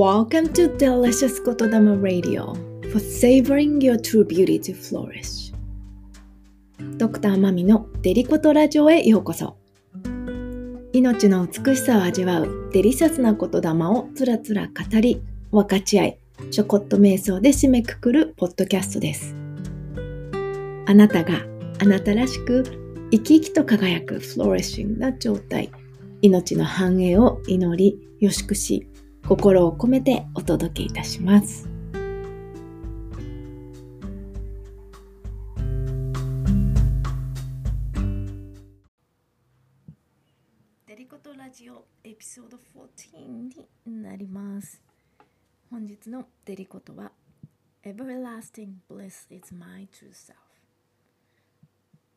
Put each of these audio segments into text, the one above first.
Welcome to Delicious 言霊 Radio for savoring your true beauty to flourish. ドクターマミのデリコトラジオへようこそ命の美しさを味わうデリシャスな言霊をつらつら語り分かち合いちょこっと瞑想で締めくくるポッドキャストですあなたがあなたらしく生き生きと輝くフローレッシングな状態命の繁栄を祈りよしくし心を込めてお届けいたします。デリコトラジオエピソード14になります。本日のデリコトは Everlasting bliss is my true self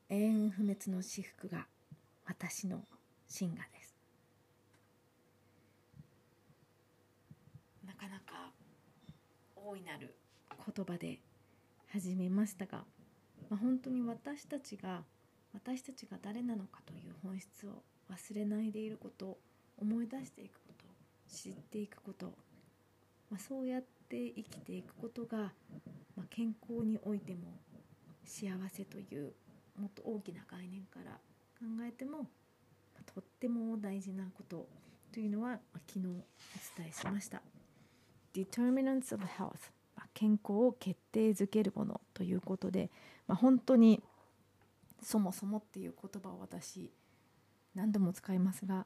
永遠不滅の至福が私の真我です。なかなか大いなる言葉で始めましたが、まあ、本当に私たちが私たちが誰なのかという本質を忘れないでいること思い出していくこと知っていくこと、まあ、そうやって生きていくことが、まあ、健康においても幸せというもっと大きな概念から考えても、まあ、とっても大事なことというのは、昨日お伝えしました。Determinants of health. 健康を決定づけるものということで、まあ、本当にそもそもっていう言葉を私何度も使いますが、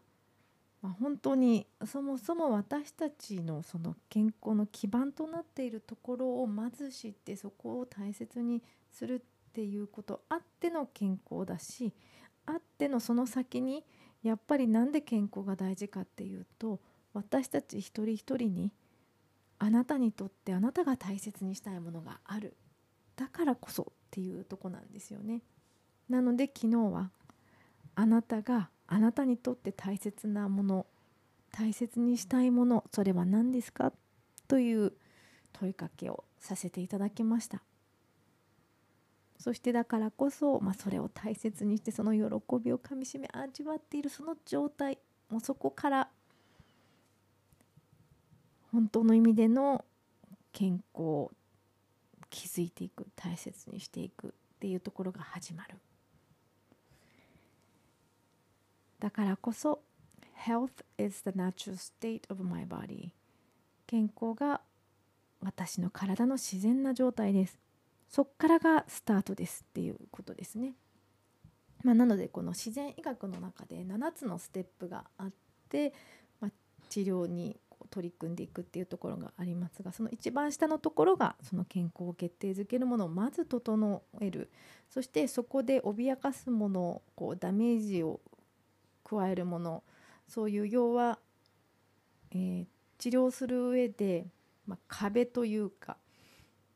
まあ、本当にそもそも私たちのその健康の基盤となっているところをまず知ってそこを大切にするっていうことあっての健康だしあってのその先にやっぱりなんで健康が大事かっていうと私たち一人一人にあなたにとってあなたが大切にしたいものがある。だからこそっていうとこなんですよね。なので昨日はあなたがあなたにとって大切なもの大切にしたいものそれは何ですか？という問いかけをさせていただきました。そしてだからこそ、まあ、それを大切にしてその喜びをかみしめ味わっているその状態もうそこから本当の意味での健康を築いていく大切にしていくっていうところが始まる。だからこそ Health is the natural state of my body 健康が私の体の自然な状態です。そっからがスタートですっていうことですね、まあ、なのでこの自然医学の中で7つのステップがあって、まあ、治療に取り組んでいくっていうところがありますがその一番下のところがその健康を決定づけるものをまず整えるそしてそこで脅かすものこうダメージを加えるものそういう要は、えー、治療する上で、まあ、壁というか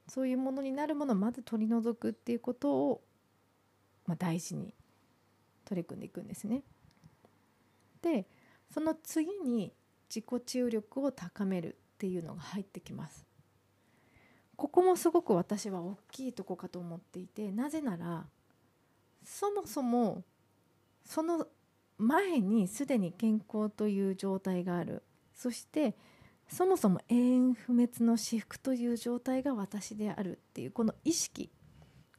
そういうものになるものをまず取り除くっていうことを、まあ、大事に取り組んでいくんですね。でその次に自己治癒力を高めるっていうのが入ってきます。ここもすごく私は大きいとこかと思っていてなぜならそもそもその前にすでに健康という状態がある。そしてそもそも永遠不滅の至福という状態が私であるっていうこの意識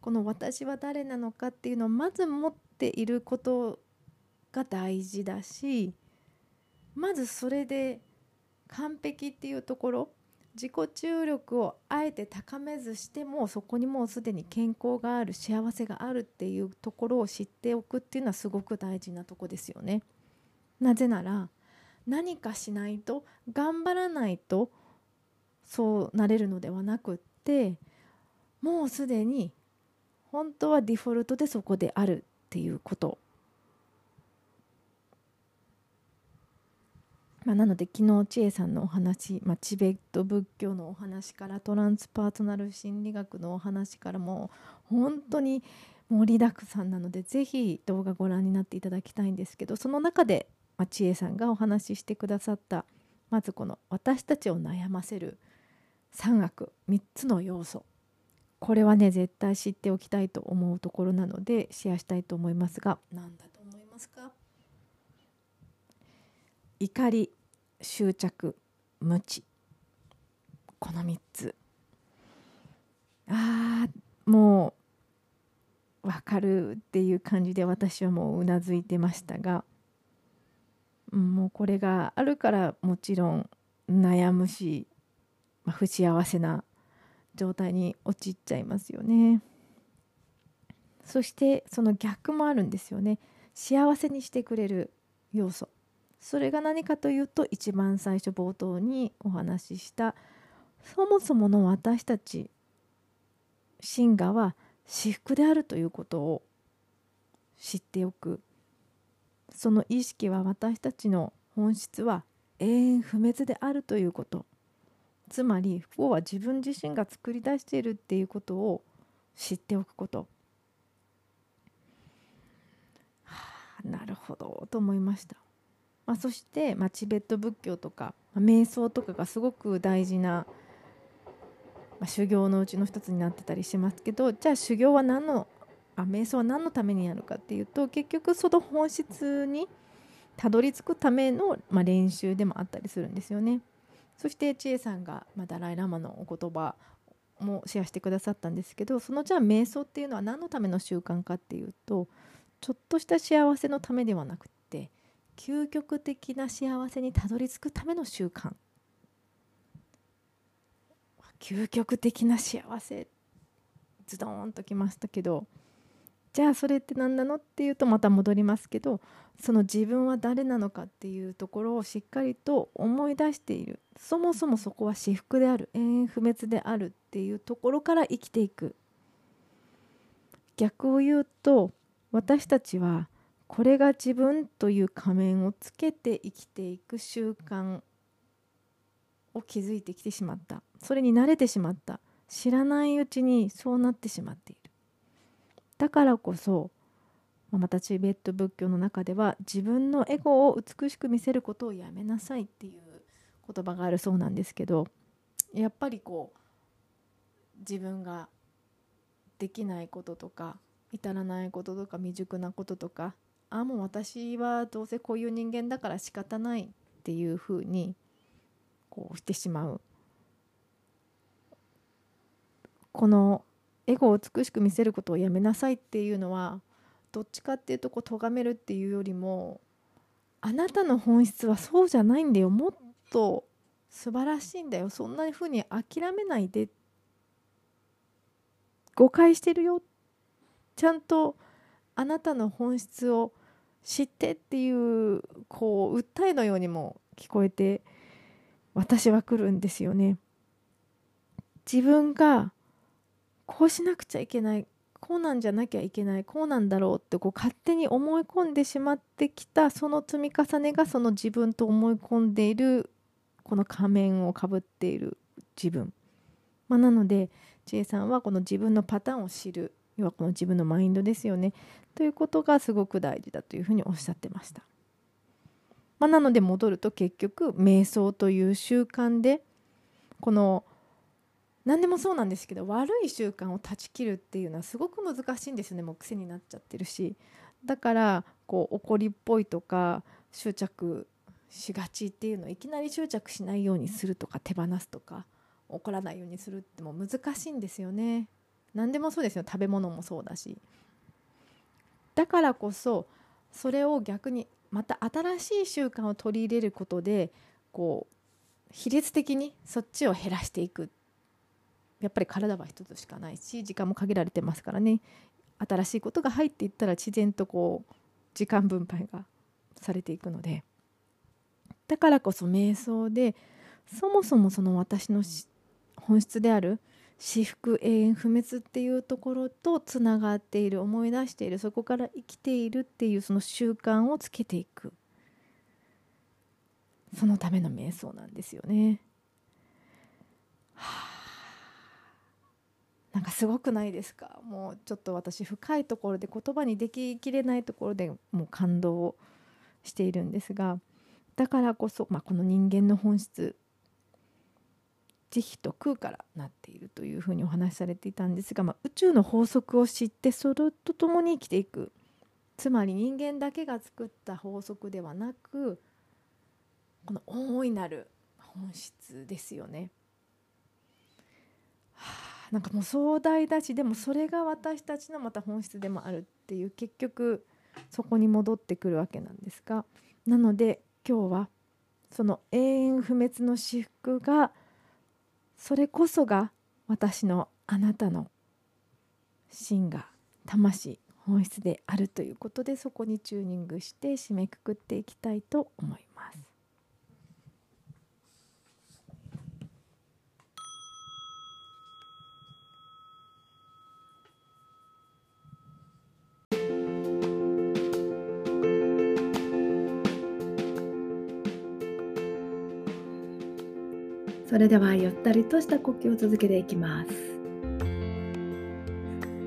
この私は誰なのかっていうのをまず持っていることが大事だしまずそれで完璧っていうところ自己注力をあえて高めずしてもそこにもうすでに健康がある幸せがあるっていうところを知っておくっていうのはすごく大事なとこですよね。なぜなら何かしないと頑張らないとそうなれるのではなくってもうすでに本当はデフォルトでそこであるっていうことまあ、なので昨日千恵さんのお話、まあ、チベット仏教のお話からトランスパートナル心理学のお話からも本当に盛りだくさんなのでぜひ動画ご覧になっていただきたいんですけどその中で、まあ、千恵さんがお話ししてくださったまずこの私たちを悩ませる3悪3つの要素。これはね絶対知っておきたいと思うところなのでシェアしたいと思いますが何だと思いますか？怒り執着無知この3つああもう分かるっていう感じで私はもううなずいてましたが、もうこれがあるからもちろん悩むし、まあ、不幸せな状態に陥っちゃいますよね。そしてその逆もあるんですよね。幸せにしてくれる要素。それが何かというと一番最初冒頭にお話ししたそもそもの私たち真我は私服であるということを知っておく。その意識は私たちの本質は永遠不滅であるということ。つまり不幸は自分自身が作り出しているっていうことを知っておくこと、はあ、なるほどと思いました、まあ、そして、まあ、チベット仏教とか、まあ、瞑想とかがすごく大事なまあ、修行のうちの一つになってたりしますけどじゃあ修行は何のあ瞑想は何のためにやるかっていうと結局その本質にたどり着くための、まあ、練習でもあったりするんですよね。そして千恵さんが、まあ、ダライ・ラマのお言葉もシェアしてくださったんですけどそのじゃあ瞑想っていうのは何のための習慣かっていうとちょっとした幸せのためではなくて究極的な幸せにたどり着くための習慣。究極的な幸せズドーンときましたけど。じゃあそれって何なのっていうとまた戻りますけどその自分は誰なのかっていうところをしっかりと思い出している。そもそもそこは私服である永遠不滅であるっていうところから生きていく。逆を言うと私たちはこれが自分という仮面をつけて生きていく習慣を築いてきてしまった。それに慣れてしまった。知らないうちにそうなってしまっている。だからこそまたチベット仏教の中では自分のエゴを美しく見せることをやめなさいっていう言葉があるそうなんですけどやっぱりこう自分ができないこととか至らないこととか未熟なこととかあもう私はどうせこういう人間だから仕方ないっていうふうにこうしてしまう。このエゴを美しく見せることをやめなさいっていうのはどっちかっていうとこう咎めるっていうよりもあなたの本質はそうじゃないんだよ。もっと素晴らしいんだよ。そんなふうに諦めないで誤解してるよ。ちゃんとあなたの本質を知ってっていうこう訴えのようにも聞こえて私は来るんですよね。自分がこうしなくちゃいけないこうなんじゃなきゃいけないこうなんだろうってこう勝手に思い込んでしまってきたその積み重ねがその自分と思い込んでいるこの仮面をかぶっている自分、まあ、なので千恵さんはこの自分のパターンを知る要はこの自分のマインドですよね。ということがすごく大事だというふうにおっしゃってました。まあ、なので戻ると結局瞑想という習慣でこの何でもそうなんですけど悪い習慣を断ち切るっていうのはすごく難しいんですよね。もう癖になっちゃってるし。だからこう怒りっぽいとか執着しがちっていうのをいきなり執着しないようにするとか手放すとか怒らないようにするっても難しいんですよね。何でもそうですよ。食べ物もそうだし。だからこそそれを逆にまた新しい習慣を取り入れることでこう比率的にそっちを減らしていく。やっぱり体は一つしかないし時間も限られてますからね。新しいことが入っていったら自然とこう時間分配がされていくので。だからこそ瞑想でそもそもその私の本質である私服永遠不滅っていうところとつながっている思い出しているそこから生きているっていうその習慣をつけていく。そのための瞑想なんですよね。はあ、なんかすごくないですか？もうちょっと私深いところで言葉にでききれないところでもう感動しているんですが。だからこそ、まあ、この人間の本質慈悲と空からなっているというふうにお話しされていたんですが、まあ、宇宙の法則を知ってそれとともに生きていくつまり人間だけが作った法則ではなくこの大いなる本質ですよね。なんかもう壮大だしでもそれが私たちのまた本質でもあるっていう結局そこに戻ってくるわけなんですがなので今日はその永遠不滅の至福がそれこそが私のあなたの芯が魂本質であるということでそこにチューニングして締めくくっていきたいと思います。それではゆったりとした呼吸を続けていきます。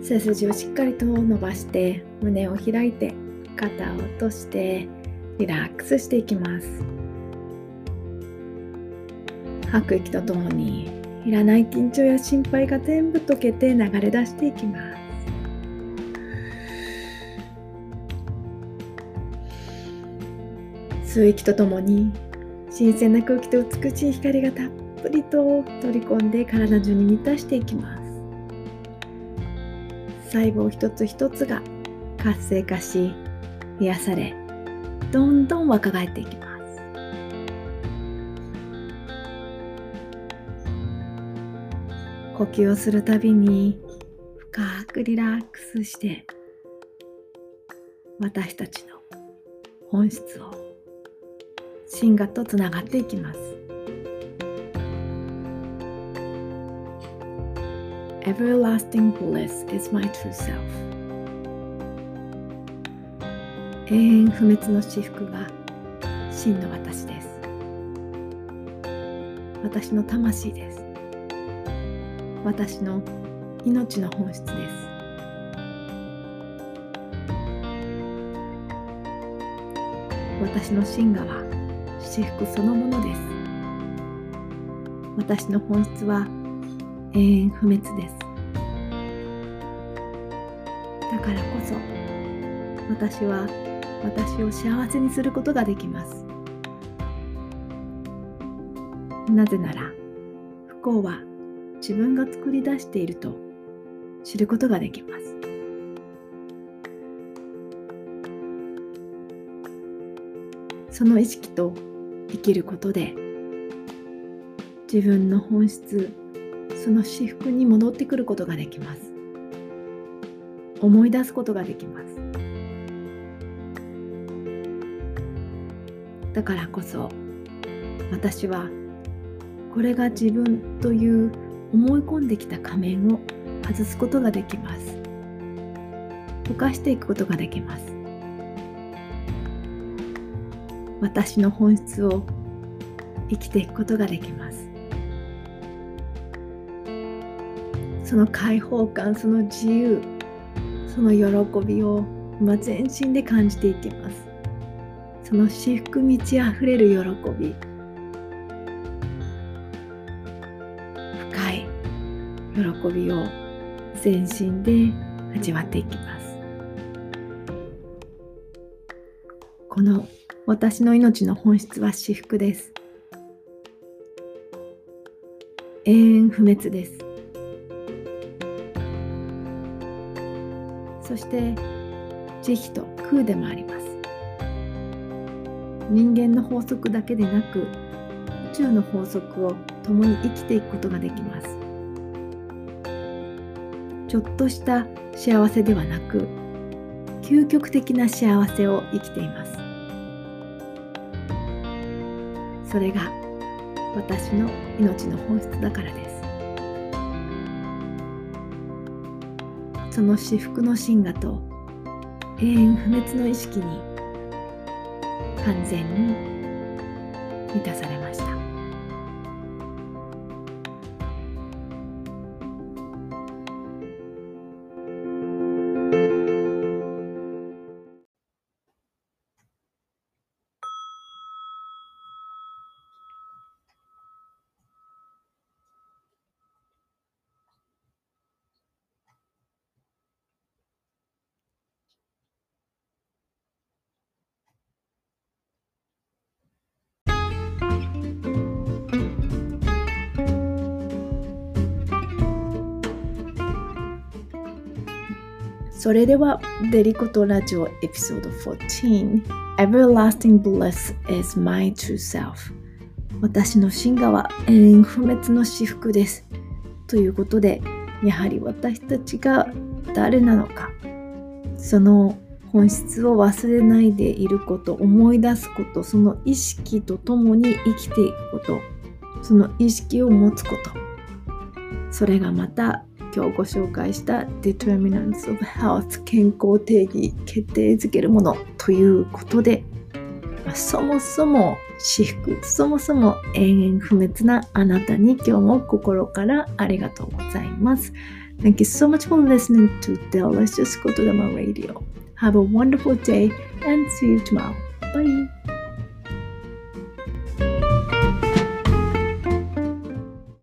背筋をしっかりと伸ばして胸を開いて肩を落としてリラックスしていきます。吐く息とともにいらない緊張や心配が全部溶けて流れ出していきます。吸う息とともに新鮮な空気と美しい光がたっぷりと取り込んで体中に満たしていきます。細胞一つ一つが活性化し癒されどんどん若返っていきます。呼吸をするたびに深くリラックスして私たちの本質を真我とつながっていきます。Everlasting bliss is my true self. 永遠不滅の至福が真の私です。私の魂です。私の命の本質です。私の真我は至福そのものです。私の本質は永遠不滅です。だからこそ私は私を幸せにすることができます。なぜなら不幸は自分が作り出していると知ることができます。その意識と生きることで自分の本質その至福に戻ってくることができます。思い出すことができます。だからこそ私はこれが自分という思い込んできた仮面を外すことができます。溶かしていくことができます。私の本質を生きていくことができます。その解放感その自由その喜びを、まあ、全身で感じていきます。その至福満ち溢れる喜び。深い喜びを全身で味わっていきます。この私の命の本質は至福です。永遠不滅です。そして慈悲と空でもあります。人間の法則だけでなく宇宙の法則を共に生きていくことができます。ちょっとした幸せではなく究極的な幸せを生きています。それが私の命の本質だからです。その至福の真我と永遠不滅の意識に完全に満たされます。それでは、デリコとラジオエピソード14 Everlasting Bliss is my true self 私の真我は永遠不滅の至福です。ということで、やはり私たちが誰なのか、その本質を忘れないでいること、思い出すこと、その意識とともに生きていくこと、その意識を持つこと、それがまた今日ご紹介した Determinants of Health 健康定義決定づけるものということで、まあ、そもそも至福そもそも永遠不滅なあなたに今日も心からありがとうございます Thank you so much for listening to Delicious Kotodama Radio. Have a wonderful day and see you tomorrow. Bye.